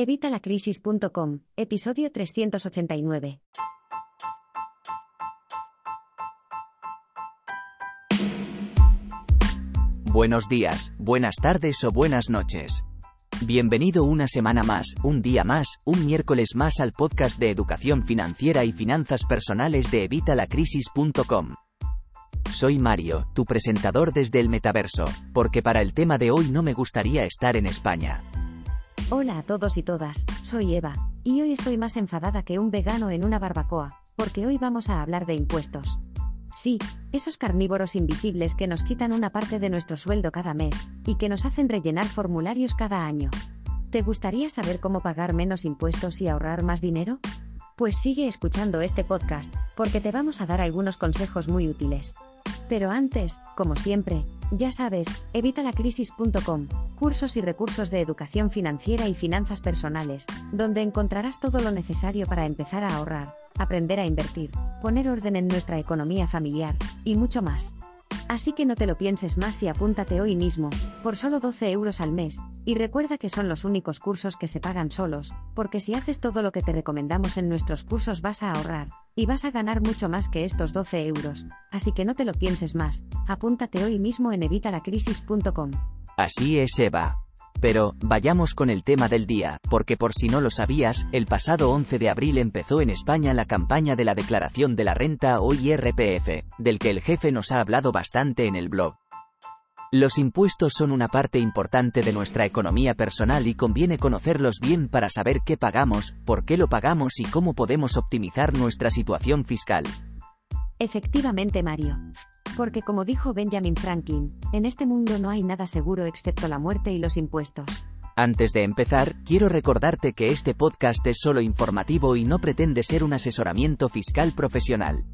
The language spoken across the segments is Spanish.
Evitalacrisis.com, episodio 389. Buenos días, buenas tardes o buenas noches. Bienvenido una semana más, un día más, un miércoles más al podcast de educación financiera y finanzas personales de Evitalacrisis.com. Soy Mario, tu presentador desde el metaverso, porque para el tema de hoy no me gustaría estar en España. Hola a todos y todas, soy Eva, y hoy estoy más enfadada que un vegano en una barbacoa, porque hoy vamos a hablar de impuestos. Sí, esos carnívoros invisibles que nos quitan una parte de nuestro sueldo cada mes, y que nos hacen rellenar formularios cada año. ¿Te gustaría saber cómo pagar menos impuestos y ahorrar más dinero? Pues sigue escuchando este podcast, porque te vamos a dar algunos consejos muy útiles. Pero antes, como siempre, ya sabes, evitalacrisis.com, cursos y recursos de educación financiera y finanzas personales, donde encontrarás todo lo necesario para empezar a ahorrar, aprender a invertir, poner orden en nuestra economía familiar, y mucho más. Así que no te lo pienses más y apúntate hoy mismo, por solo 12 euros al mes, y recuerda que son los únicos cursos que se pagan solos, porque si haces todo lo que te recomendamos en nuestros cursos vas a ahorrar, y vas a ganar mucho más que estos 12 euros, así que no te lo pienses más, apúntate hoy mismo en evitalacrisis.com. Así es Eva. Pero, vayamos con el tema del día, porque por si no lo sabías, el pasado 11 de abril empezó en España la campaña de la declaración de la renta o IRPF, del que el jefe nos ha hablado bastante en el blog. Los impuestos son una parte importante de nuestra economía personal y conviene conocerlos bien para saber qué pagamos, por qué lo pagamos y cómo podemos optimizar nuestra situación fiscal. Efectivamente, Mario. Porque como dijo Benjamin Franklin, en este mundo no hay nada seguro excepto la muerte y los impuestos. Antes de empezar, quiero recordarte que este podcast es solo informativo y no pretende ser un asesoramiento fiscal profesional.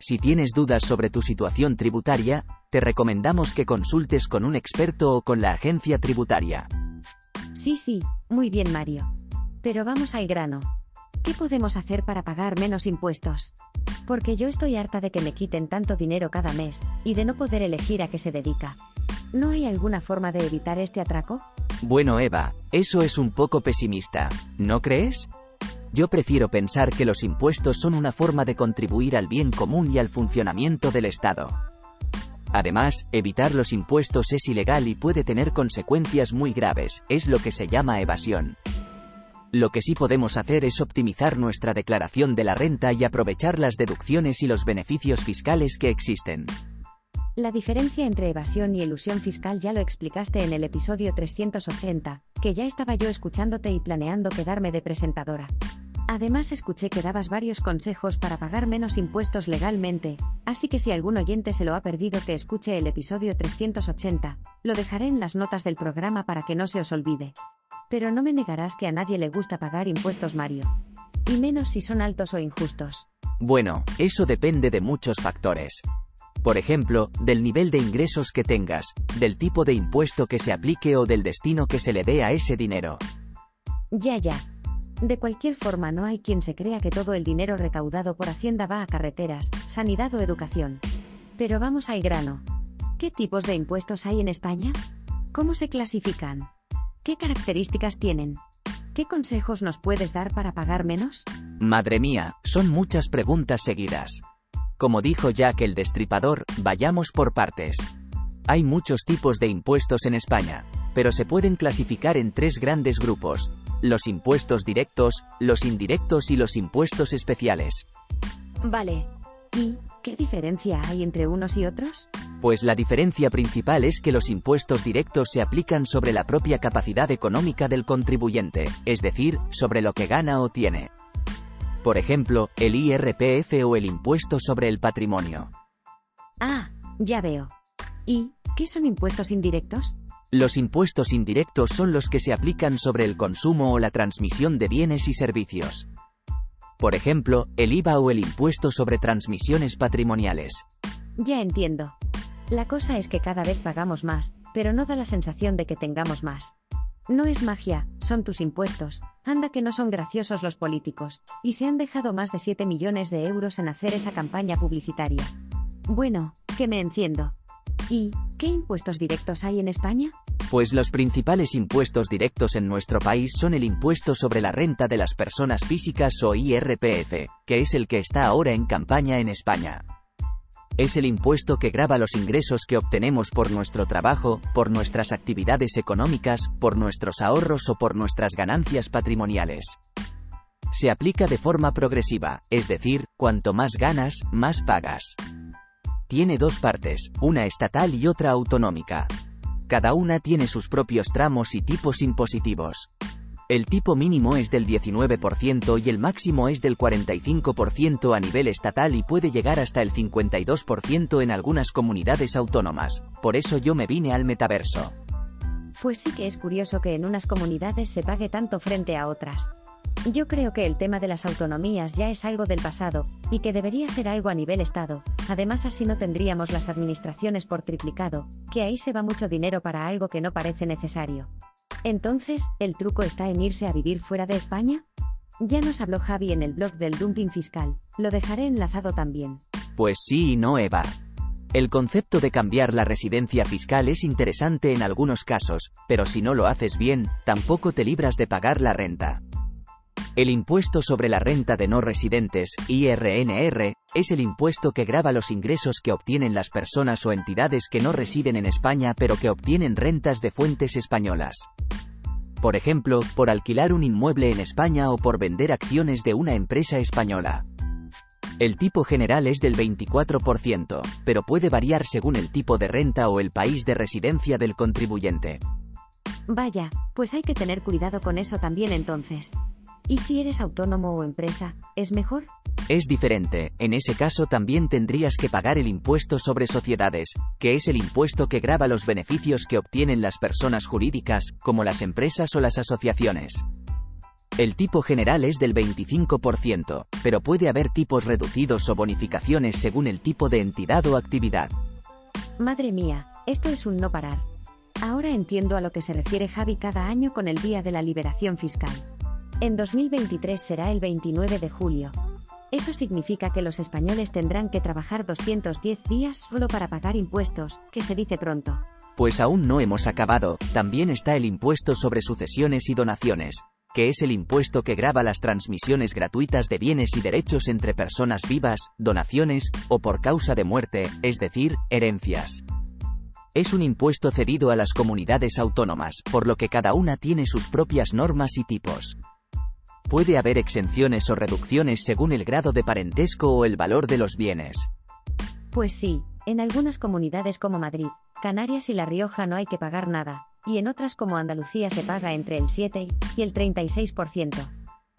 Si tienes dudas sobre tu situación tributaria, te recomendamos que consultes con un experto o con la agencia tributaria. Sí, sí, muy bien, Mario. Pero vamos al grano. ¿Qué podemos hacer para pagar menos impuestos? Porque yo estoy harta de que me quiten tanto dinero cada mes, y de no poder elegir a qué se dedica. ¿No hay alguna forma de evitar este atraco? Bueno Eva, eso es un poco pesimista, ¿no crees? Yo prefiero pensar que los impuestos son una forma de contribuir al bien común y al funcionamiento del Estado. Además, evitar los impuestos es ilegal y puede tener consecuencias muy graves, es lo que se llama evasión. Lo que sí podemos hacer es optimizar nuestra declaración de la renta y aprovechar las deducciones y los beneficios fiscales que existen. La diferencia entre evasión y elusión fiscal ya lo explicaste en el episodio 380, que ya estaba yo escuchándote y planeando quedarme de presentadora. Además escuché que dabas varios consejos para pagar menos impuestos legalmente, así que si algún oyente se lo ha perdido que escuche el episodio 380, lo dejaré en las notas del programa para que no se os olvide. Pero no me negarás que a nadie le gusta pagar impuestos, Mario. Y menos si son altos o injustos. Bueno, eso depende de muchos factores. Por ejemplo, del nivel de ingresos que tengas, del tipo de impuesto que se aplique o del destino que se le dé a ese dinero. Ya, ya. De cualquier forma, no hay quien se crea que todo el dinero recaudado por Hacienda va a carreteras, sanidad o educación. Pero vamos al grano. ¿Qué tipos de impuestos hay en España? ¿Cómo se clasifican? ¿Qué características tienen? ¿Qué consejos nos puedes dar para pagar menos? Madre mía, son muchas preguntas seguidas. Como dijo Jack el Destripador, vayamos por partes. Hay muchos tipos de impuestos en España, pero se pueden clasificar en tres grandes grupos, los impuestos directos, los indirectos y los impuestos especiales. Vale. ¿Y qué diferencia hay entre unos y otros? Pues la diferencia principal es que los impuestos directos se aplican sobre la propia capacidad económica del contribuyente, es decir, sobre lo que gana o tiene. Por ejemplo, el IRPF o el impuesto sobre el patrimonio. Ah, ya veo. ¿Y qué son impuestos indirectos? Los impuestos indirectos son los que se aplican sobre el consumo o la transmisión de bienes y servicios. Por ejemplo, el IVA o el impuesto sobre transmisiones patrimoniales. Ya entiendo. La cosa es que cada vez pagamos más, pero no da la sensación de que tengamos más. No es magia, son tus impuestos. Anda que no son graciosos los políticos, y se han dejado más de 7 millones de euros en hacer esa campaña publicitaria. Bueno, que me enciendo. ¿Y qué impuestos directos hay en España? Pues los principales impuestos directos en nuestro país son el impuesto sobre la renta de las personas físicas o IRPF, que es el que está ahora en campaña en España. Es el impuesto que grava los ingresos que obtenemos por nuestro trabajo, por nuestras actividades económicas, por nuestros ahorros o por nuestras ganancias patrimoniales. Se aplica de forma progresiva, es decir, cuanto más ganas, más pagas. Tiene dos partes, una estatal y otra autonómica. Cada una tiene sus propios tramos y tipos impositivos. El tipo mínimo es del 19% y el máximo es del 45% a nivel estatal y puede llegar hasta el 52% en algunas comunidades autónomas. Por eso yo me vine al metaverso. Pues sí que es curioso que en unas comunidades se pague tanto frente a otras. Yo creo que el tema de las autonomías ya es algo del pasado, y que debería ser algo a nivel Estado, además así no tendríamos las administraciones por triplicado, que ahí se va mucho dinero para algo que no parece necesario. Entonces, ¿el truco está en irse a vivir fuera de España? Ya nos habló Javi en el blog del dumping fiscal, lo dejaré enlazado también. Pues sí y no, Eva. El concepto de cambiar la residencia fiscal es interesante en algunos casos, pero si no lo haces bien, tampoco te libras de pagar la renta. El impuesto sobre la renta de no residentes, IRNR, es el impuesto que grava los ingresos que obtienen las personas o entidades que no residen en España pero que obtienen rentas de fuentes españolas. Por ejemplo, por alquilar un inmueble en España o por vender acciones de una empresa española. El tipo general es del 24%, pero puede variar según el tipo de renta o el país de residencia del contribuyente. Vaya, pues hay que tener cuidado con eso también entonces. ¿Y si eres autónomo o empresa, es mejor? Es diferente, en ese caso también tendrías que pagar el impuesto sobre sociedades, que es el impuesto que grava los beneficios que obtienen las personas jurídicas, como las empresas o las asociaciones. El tipo general es del 25%, pero puede haber tipos reducidos o bonificaciones según el tipo de entidad o actividad. Madre mía, esto es un no parar. Ahora entiendo a lo que se refiere Javi cada año con el Día de la Liberación Fiscal. En 2023 será el 29 de julio. Eso significa que los españoles tendrán que trabajar 210 días solo para pagar impuestos, que se dice pronto. Pues aún no hemos acabado, también está el impuesto sobre sucesiones y donaciones, que es el impuesto que grava las transmisiones gratuitas de bienes y derechos entre personas vivas, donaciones, o por causa de muerte, es decir, herencias. Es un impuesto cedido a las comunidades autónomas, por lo que cada una tiene sus propias normas y tipos. Puede haber exenciones o reducciones según el grado de parentesco o el valor de los bienes. Pues sí, en algunas comunidades como Madrid, Canarias y La Rioja no hay que pagar nada, y en otras como Andalucía se paga entre el 7 y el 36%.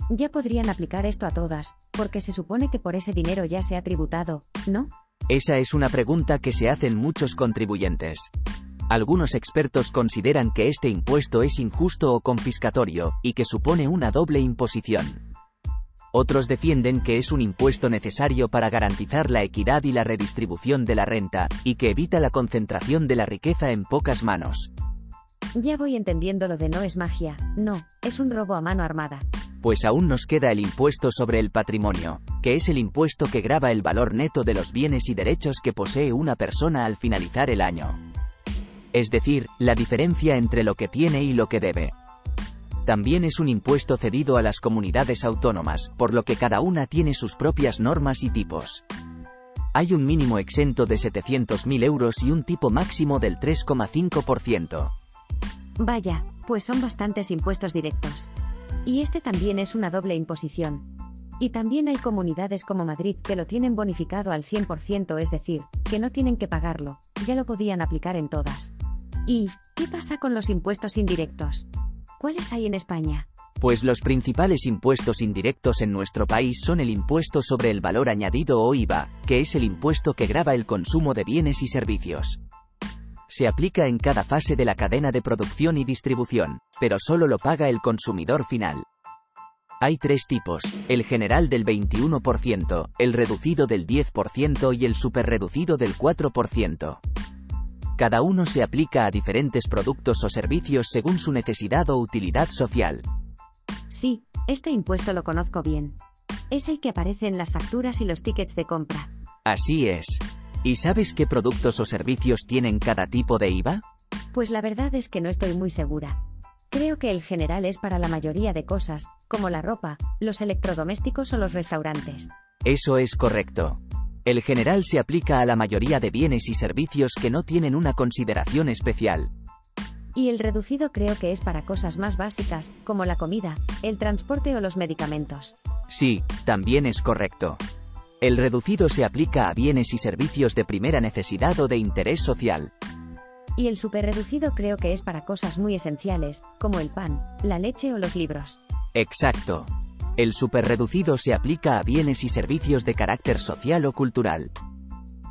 Ya podrían aplicar esto a todas, porque se supone que por ese dinero ya se ha tributado, ¿no? Esa es una pregunta que se hacen muchos contribuyentes. Algunos expertos consideran que este impuesto es injusto o confiscatorio, y que supone una doble imposición. Otros defienden que es un impuesto necesario para garantizar la equidad y la redistribución de la renta, y que evita la concentración de la riqueza en pocas manos. Ya voy entendiendo lo de no es magia, no, es un robo a mano armada. Pues aún nos queda el impuesto sobre el patrimonio, que es el impuesto que grava el valor neto de los bienes y derechos que posee una persona al finalizar el año es decir, la diferencia entre lo que tiene y lo que debe. También es un impuesto cedido a las comunidades autónomas, por lo que cada una tiene sus propias normas y tipos. Hay un mínimo exento de 700.000 euros y un tipo máximo del 3,5%. Vaya, pues son bastantes impuestos directos. Y este también es una doble imposición. Y también hay comunidades como Madrid que lo tienen bonificado al 100%, es decir, que no tienen que pagarlo, ya lo podían aplicar en todas. ¿Y qué pasa con los impuestos indirectos? ¿Cuáles hay en España? Pues los principales impuestos indirectos en nuestro país son el impuesto sobre el valor añadido o IVA, que es el impuesto que grava el consumo de bienes y servicios. Se aplica en cada fase de la cadena de producción y distribución, pero solo lo paga el consumidor final. Hay tres tipos, el general del 21%, el reducido del 10% y el superreducido del 4%. Cada uno se aplica a diferentes productos o servicios según su necesidad o utilidad social. Sí, este impuesto lo conozco bien. Es el que aparece en las facturas y los tickets de compra. Así es. ¿Y sabes qué productos o servicios tienen cada tipo de IVA? Pues la verdad es que no estoy muy segura. Creo que el general es para la mayoría de cosas, como la ropa, los electrodomésticos o los restaurantes. Eso es correcto. El general se aplica a la mayoría de bienes y servicios que no tienen una consideración especial. Y el reducido creo que es para cosas más básicas, como la comida, el transporte o los medicamentos. Sí, también es correcto. El reducido se aplica a bienes y servicios de primera necesidad o de interés social. Y el superreducido creo que es para cosas muy esenciales, como el pan, la leche o los libros. Exacto. El superreducido se aplica a bienes y servicios de carácter social o cultural.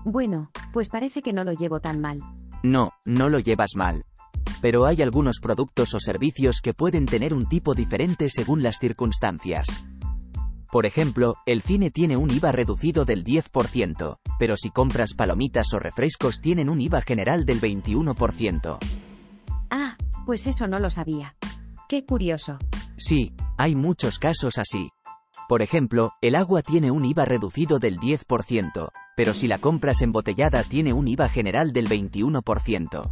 Bueno, pues parece que no lo llevo tan mal. No, no lo llevas mal. Pero hay algunos productos o servicios que pueden tener un tipo diferente según las circunstancias. Por ejemplo, el cine tiene un IVA reducido del 10%, pero si compras palomitas o refrescos tienen un IVA general del 21%. Ah, pues eso no lo sabía. Qué curioso. Sí, hay muchos casos así. Por ejemplo, el agua tiene un IVA reducido del 10%, pero si la compras embotellada tiene un IVA general del 21%.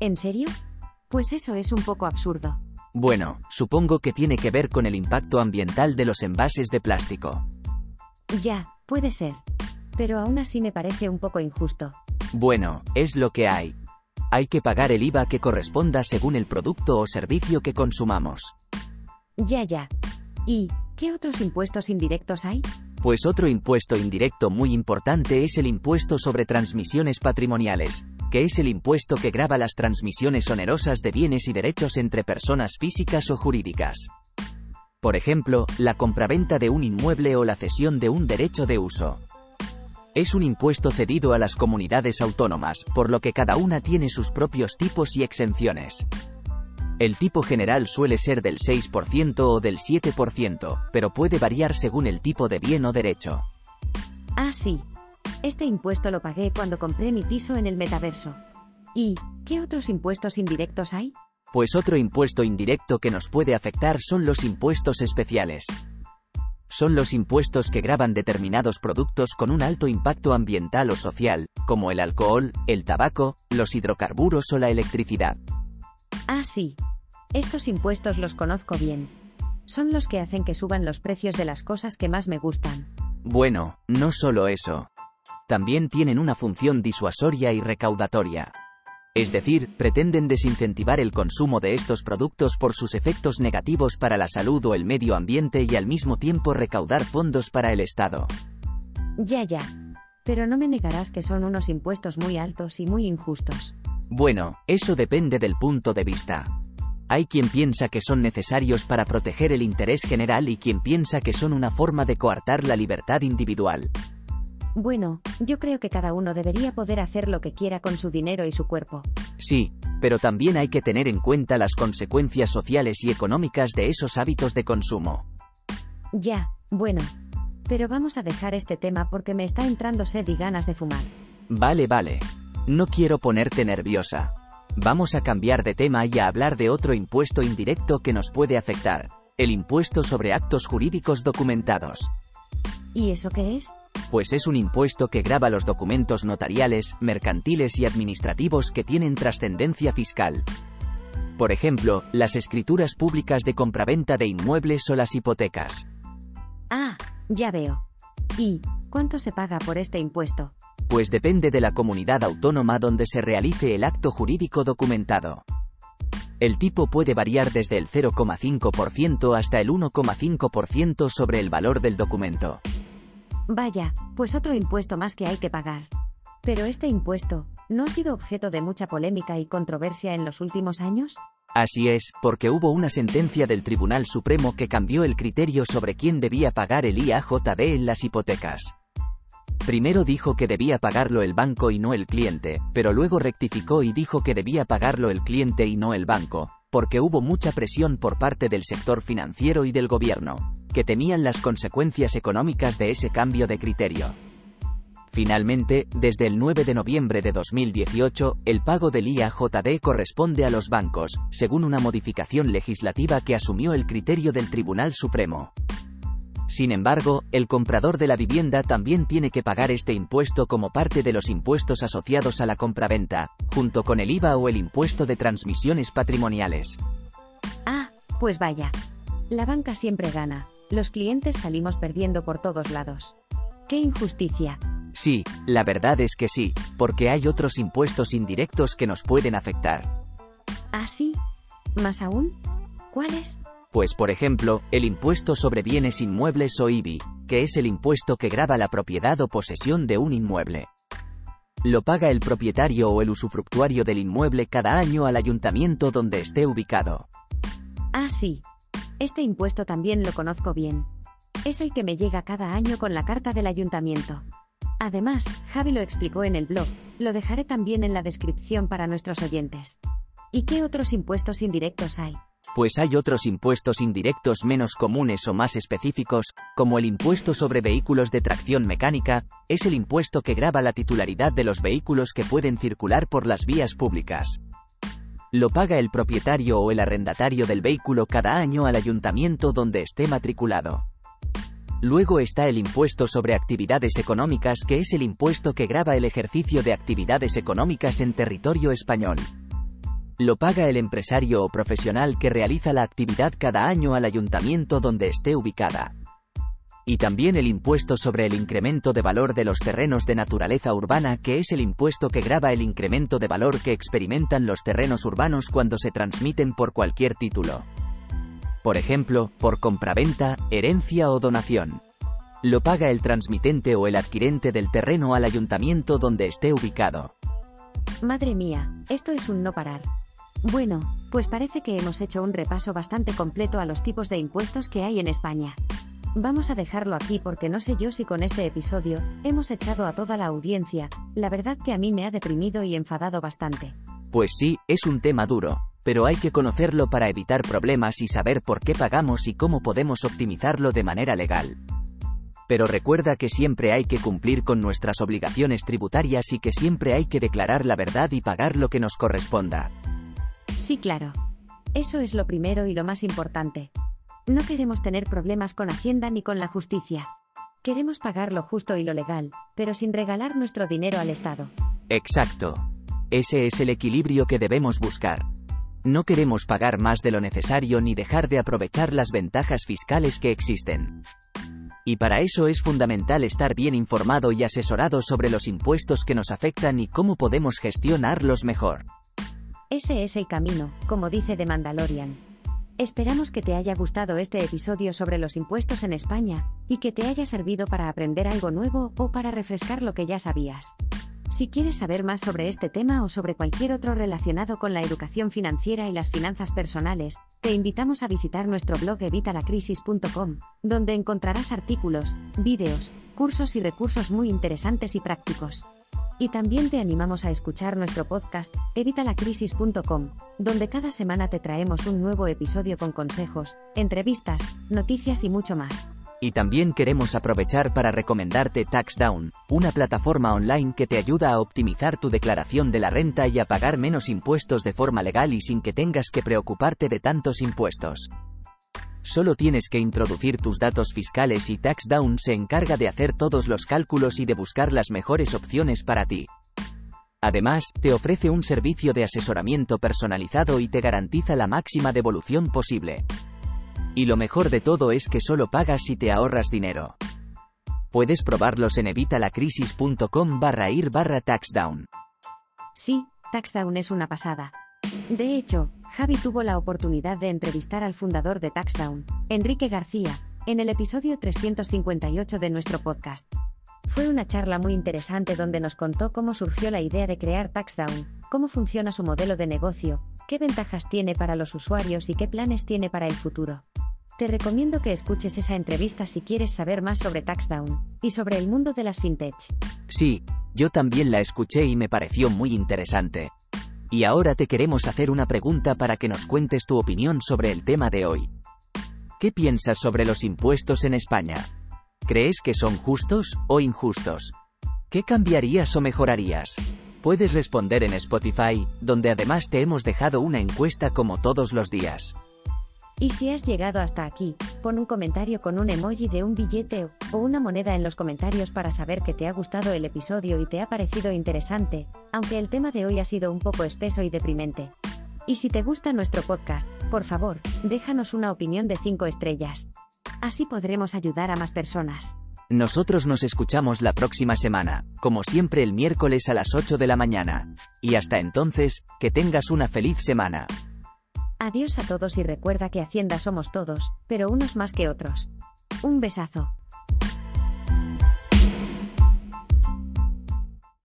¿En serio? Pues eso es un poco absurdo. Bueno, supongo que tiene que ver con el impacto ambiental de los envases de plástico. Ya, puede ser. Pero aún así me parece un poco injusto. Bueno, es lo que hay. Hay que pagar el IVA que corresponda según el producto o servicio que consumamos. Ya, ya. ¿Y qué otros impuestos indirectos hay? Pues otro impuesto indirecto muy importante es el impuesto sobre transmisiones patrimoniales, que es el impuesto que grava las transmisiones onerosas de bienes y derechos entre personas físicas o jurídicas. Por ejemplo, la compraventa de un inmueble o la cesión de un derecho de uso. Es un impuesto cedido a las comunidades autónomas, por lo que cada una tiene sus propios tipos y exenciones. El tipo general suele ser del 6% o del 7%, pero puede variar según el tipo de bien o derecho. Ah, sí, este impuesto lo pagué cuando compré mi piso en el metaverso. ¿Y qué otros impuestos indirectos hay? Pues otro impuesto indirecto que nos puede afectar son los impuestos especiales. Son los impuestos que graban determinados productos con un alto impacto ambiental o social, como el alcohol, el tabaco, los hidrocarburos o la electricidad. Ah, sí. Estos impuestos los conozco bien. Son los que hacen que suban los precios de las cosas que más me gustan. Bueno, no solo eso también tienen una función disuasoria y recaudatoria. Es decir, pretenden desincentivar el consumo de estos productos por sus efectos negativos para la salud o el medio ambiente y al mismo tiempo recaudar fondos para el Estado. Ya, ya. Pero no me negarás que son unos impuestos muy altos y muy injustos. Bueno, eso depende del punto de vista. Hay quien piensa que son necesarios para proteger el interés general y quien piensa que son una forma de coartar la libertad individual. Bueno, yo creo que cada uno debería poder hacer lo que quiera con su dinero y su cuerpo. Sí, pero también hay que tener en cuenta las consecuencias sociales y económicas de esos hábitos de consumo. Ya, bueno. Pero vamos a dejar este tema porque me está entrando sed y ganas de fumar. Vale, vale. No quiero ponerte nerviosa. Vamos a cambiar de tema y a hablar de otro impuesto indirecto que nos puede afectar, el impuesto sobre actos jurídicos documentados. ¿Y eso qué es? Pues es un impuesto que grava los documentos notariales, mercantiles y administrativos que tienen trascendencia fiscal. Por ejemplo, las escrituras públicas de compraventa de inmuebles o las hipotecas. Ah, ya veo. ¿Y cuánto se paga por este impuesto? Pues depende de la comunidad autónoma donde se realice el acto jurídico documentado. El tipo puede variar desde el 0,5% hasta el 1,5% sobre el valor del documento. Vaya, pues otro impuesto más que hay que pagar. Pero este impuesto, ¿no ha sido objeto de mucha polémica y controversia en los últimos años? Así es, porque hubo una sentencia del Tribunal Supremo que cambió el criterio sobre quién debía pagar el IAJB en las hipotecas. Primero dijo que debía pagarlo el banco y no el cliente, pero luego rectificó y dijo que debía pagarlo el cliente y no el banco, porque hubo mucha presión por parte del sector financiero y del gobierno, que temían las consecuencias económicas de ese cambio de criterio. Finalmente, desde el 9 de noviembre de 2018, el pago del IAJD corresponde a los bancos, según una modificación legislativa que asumió el criterio del Tribunal Supremo. Sin embargo, el comprador de la vivienda también tiene que pagar este impuesto como parte de los impuestos asociados a la compraventa, junto con el IVA o el impuesto de transmisiones patrimoniales. Ah, pues vaya. La banca siempre gana. Los clientes salimos perdiendo por todos lados. ¡Qué injusticia! Sí, la verdad es que sí, porque hay otros impuestos indirectos que nos pueden afectar. ¿Ah, sí? ¿Más aún? ¿Cuáles? Pues por ejemplo, el impuesto sobre bienes inmuebles o IBI, que es el impuesto que grava la propiedad o posesión de un inmueble. Lo paga el propietario o el usufructuario del inmueble cada año al ayuntamiento donde esté ubicado. Ah, sí. Este impuesto también lo conozco bien. Es el que me llega cada año con la carta del ayuntamiento. Además, Javi lo explicó en el blog, lo dejaré también en la descripción para nuestros oyentes. ¿Y qué otros impuestos indirectos hay? Pues hay otros impuestos indirectos menos comunes o más específicos, como el impuesto sobre vehículos de tracción mecánica, es el impuesto que grava la titularidad de los vehículos que pueden circular por las vías públicas. Lo paga el propietario o el arrendatario del vehículo cada año al ayuntamiento donde esté matriculado. Luego está el impuesto sobre actividades económicas que es el impuesto que grava el ejercicio de actividades económicas en territorio español. Lo paga el empresario o profesional que realiza la actividad cada año al ayuntamiento donde esté ubicada. Y también el impuesto sobre el incremento de valor de los terrenos de naturaleza urbana que es el impuesto que grava el incremento de valor que experimentan los terrenos urbanos cuando se transmiten por cualquier título por ejemplo, por compraventa, herencia o donación. Lo paga el transmitente o el adquirente del terreno al ayuntamiento donde esté ubicado. Madre mía, esto es un no parar. Bueno, pues parece que hemos hecho un repaso bastante completo a los tipos de impuestos que hay en España. Vamos a dejarlo aquí porque no sé yo si con este episodio hemos echado a toda la audiencia, la verdad que a mí me ha deprimido y enfadado bastante. Pues sí, es un tema duro, pero hay que conocerlo para evitar problemas y saber por qué pagamos y cómo podemos optimizarlo de manera legal. Pero recuerda que siempre hay que cumplir con nuestras obligaciones tributarias y que siempre hay que declarar la verdad y pagar lo que nos corresponda. Sí, claro. Eso es lo primero y lo más importante. No queremos tener problemas con Hacienda ni con la justicia. Queremos pagar lo justo y lo legal, pero sin regalar nuestro dinero al Estado. Exacto. Ese es el equilibrio que debemos buscar. No queremos pagar más de lo necesario ni dejar de aprovechar las ventajas fiscales que existen. Y para eso es fundamental estar bien informado y asesorado sobre los impuestos que nos afectan y cómo podemos gestionarlos mejor. Ese es el camino, como dice The Mandalorian. Esperamos que te haya gustado este episodio sobre los impuestos en España, y que te haya servido para aprender algo nuevo o para refrescar lo que ya sabías. Si quieres saber más sobre este tema o sobre cualquier otro relacionado con la educación financiera y las finanzas personales, te invitamos a visitar nuestro blog evitalacrisis.com, donde encontrarás artículos, vídeos, cursos y recursos muy interesantes y prácticos. Y también te animamos a escuchar nuestro podcast, evitalacrisis.com, donde cada semana te traemos un nuevo episodio con consejos, entrevistas, noticias y mucho más. Y también queremos aprovechar para recomendarte TaxDown, una plataforma online que te ayuda a optimizar tu declaración de la renta y a pagar menos impuestos de forma legal y sin que tengas que preocuparte de tantos impuestos. Solo tienes que introducir tus datos fiscales y TaxDown se encarga de hacer todos los cálculos y de buscar las mejores opciones para ti. Además, te ofrece un servicio de asesoramiento personalizado y te garantiza la máxima devolución posible. Y lo mejor de todo es que solo pagas si te ahorras dinero. Puedes probarlos en evitalacrisis.com barra ir barra taxdown. Sí, Taxdown es una pasada. De hecho, Javi tuvo la oportunidad de entrevistar al fundador de Taxdown, Enrique García, en el episodio 358 de nuestro podcast. Fue una charla muy interesante donde nos contó cómo surgió la idea de crear Taxdown, cómo funciona su modelo de negocio, qué ventajas tiene para los usuarios y qué planes tiene para el futuro. Te recomiendo que escuches esa entrevista si quieres saber más sobre TaxDown y sobre el mundo de las fintech. Sí, yo también la escuché y me pareció muy interesante. Y ahora te queremos hacer una pregunta para que nos cuentes tu opinión sobre el tema de hoy. ¿Qué piensas sobre los impuestos en España? ¿Crees que son justos o injustos? ¿Qué cambiarías o mejorarías? Puedes responder en Spotify, donde además te hemos dejado una encuesta como todos los días. Y si has llegado hasta aquí, Pon un comentario con un emoji de un billete o una moneda en los comentarios para saber que te ha gustado el episodio y te ha parecido interesante, aunque el tema de hoy ha sido un poco espeso y deprimente. Y si te gusta nuestro podcast, por favor, déjanos una opinión de 5 estrellas. Así podremos ayudar a más personas. Nosotros nos escuchamos la próxima semana, como siempre el miércoles a las 8 de la mañana. Y hasta entonces, que tengas una feliz semana. Adiós a todos y recuerda que Hacienda somos todos, pero unos más que otros. Un besazo.